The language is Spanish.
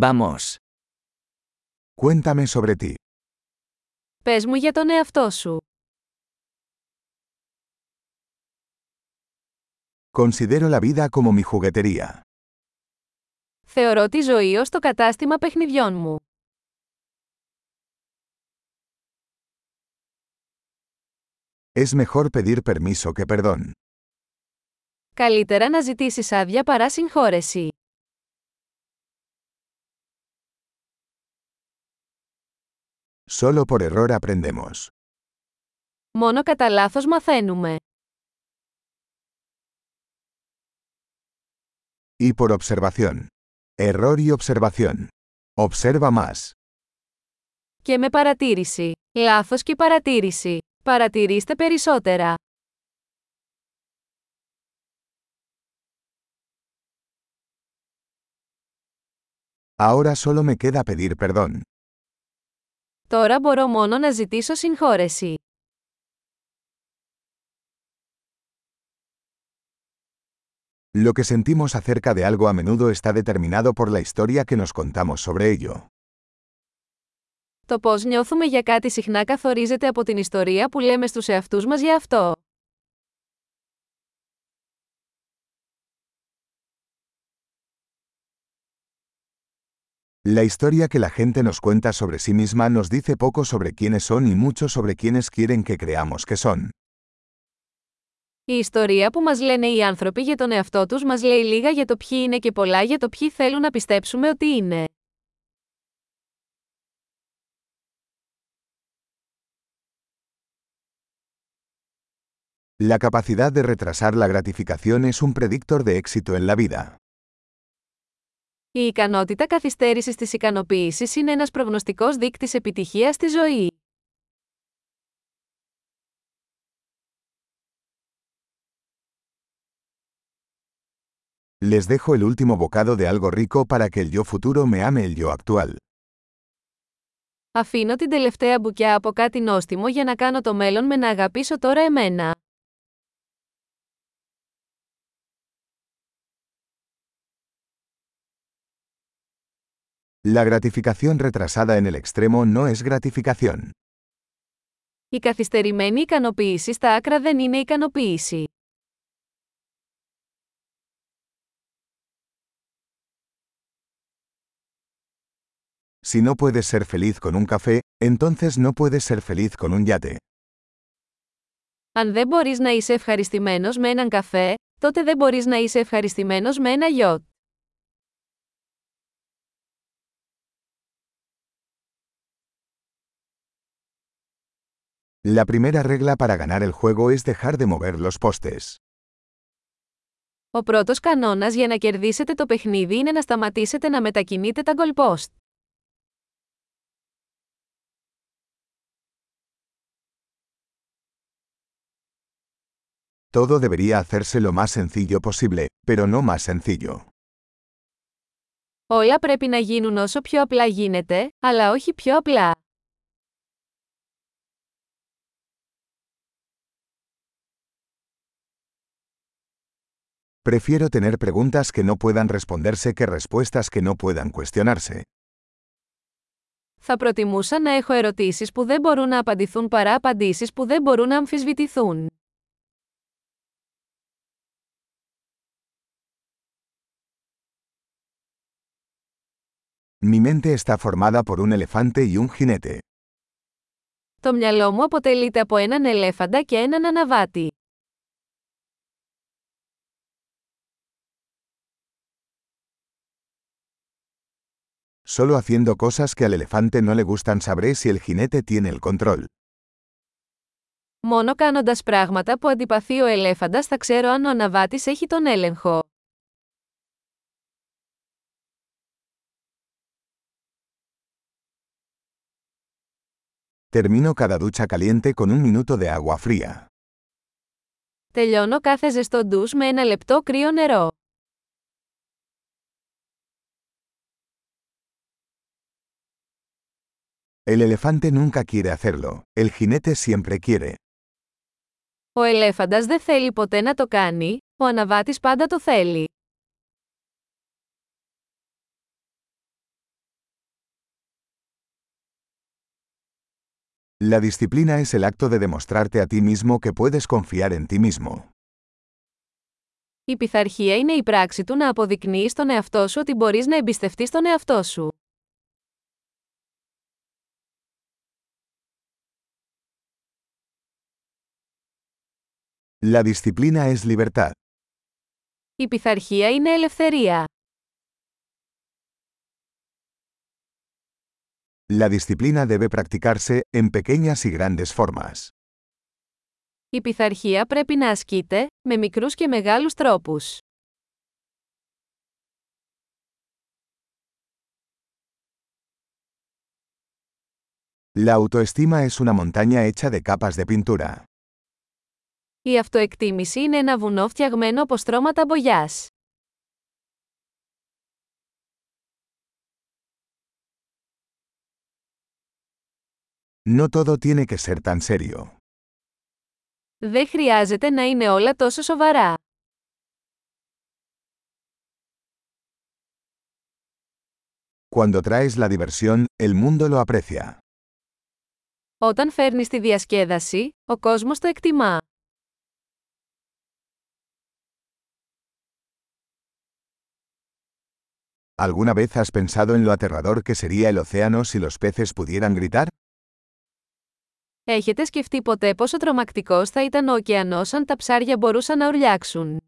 Vamos. Cuéntame sobre ti. Πες μου για τον εαυτό σου. Considero la vida como mi juguetería. Θεωρώ τη ζωή ως το κατάστημα παιχνιδιών μου. Es mejor pedir permiso que perdón. Καλύτερα να ζητήσεις άδεια παρά συγχώρεση. Solo por error aprendemos. Μόνο κατά λάθος μαθαίνουμε. Y por observación. Error y observación. Observa más. Και με παρατήρηση. Λάθος και παρατήρηση. Παρατηρήστε περισσότερα. Ahora solo me queda pedir perdón. Τώρα μπορώ μόνο να ζητήσω συγχώρεση. Lo que sentimos acerca de algo a menudo está determinado por la historia que nos contamos sobre ello. Το πώς νιώθουμε για κάτι συχνά καθορίζεται από την ιστορία που λέμε στους εαυτούς μας για αυτό. La historia que la gente nos cuenta sobre sí misma nos dice poco sobre quiénes son y mucho sobre quiénes quieren que creamos que son. Η ιστορία που μας λένε οι άνθρωποι για τον εαυτό τους μας λέει λίγα για το ποιοι είναι και πολλά για το ποιοι θέλουν να πιστέψουμε ότι είναι. La capacidad de retrasar la gratificación es un predictor de éxito en la vida. Η ικανότητα καθυστέρησης της ικανοποίησης είναι ένας προγνωστικός δείκτης επιτυχίας στη ζωή. Les dejo el último bocado de algo rico para que el yo futuro me ame el yo actual. Αφήνω την τελευταία μπουκιά από κάτι νόστιμο για να κάνω το μέλλον με να αγαπήσω τώρα εμένα. La gratificación retrasada en el extremo no es gratificación. Η καθυστερημένη ικανοποίηση στα άκρα δεν είναι ικανοποίηση. Si no puedes ser feliz con un café, entonces no puedes ser feliz con un yate. Αν δεν μπορείς να είσαι ευχαριστημένος με έναν καφέ, τότε δεν μπορείς να είσαι ευχαριστημένος με ένα γιότ. La primera regla para ganar el juego es dejar de mover los postes. Ο πρώτος κανόνας για να κερδίσετε το παιχνίδι είναι να σταματήσετε να μετακινείτε τα goalpost. Todo debería hacerse lo más sencillo posible, pero no más sencillo. Όλα πρέπει να γίνουν όσο πιο απλά γίνεται, αλλά όχι πιο απλά. Prefiero tener preguntas que no puedan responderse que respuestas que no puedan cuestionarse. Θα προτιμούσα να έχω ερωτήσεις που δεν μπορούν να απαντηθούν παρά απαντήσεις που δεν μπορούν να αμφισβητηθούν. Mi mente está formada por un elefante y un jinete. Το μυαλό μου αποτελείται από έναν ελέφαντα και έναν αναβάτη. Solo haciendo cosas que al elefante no le gustan sabré si el jinete tiene el control. Μόνο κάνοντας πράγματα που αντιπαθεί ο ελέφαντας θα ξέρω αν ο αναβάτης έχει τον έλεγχο. Termino cada ducha caliente con un minuto de agua fría. Τελειώνω κάθε ζεστό ντους με ένα λεπτό κρύο νερό. El elefante nunca quiere hacerlo, el jinete siempre quiere. Ο ελέφαντας δεν θέλει ποτέ να το κάνει, ο αναβάτης πάντα το θέλει. La disciplina es el acto de demostrarte a ti mismo que puedes confiar en ti mismo. Η πειθαρχία είναι η πράξη του να εαυτό σου ότι μπορείς να εμπιστευτείς τον εαυτό σου. La disciplina es libertad. Η πειθαρχία είναι ελευθερία. La disciplina debe practicarse en pequeñas y grandes formas. Η πειθαρχία πρέπει να ασκείται, με μικρούς και μεγάλους τρόπους. La autoestima es una montaña hecha de capas de pintura. Η αυτοεκτίμηση είναι ένα βουνό φτιαγμένο από στρώματα μπογιάς. No todo tiene que ser tan serio. Δεν χρειάζεται να είναι όλα τόσο σοβαρά. Cuando traes la diversión, el mundo lo aprecia. Όταν φέρνεις τη διασκέδαση, ο κόσμος το εκτιμά. ¿Alguna vez has pensado en lo aterrador que sería el océano si los peces pudieran gritar? Έχετε σκεφτεί ποτέ πόσο τρομακτικός θα ήταν ο ωκεανός αν τα ψάρια μπορούσαν να ουρλιάξουν.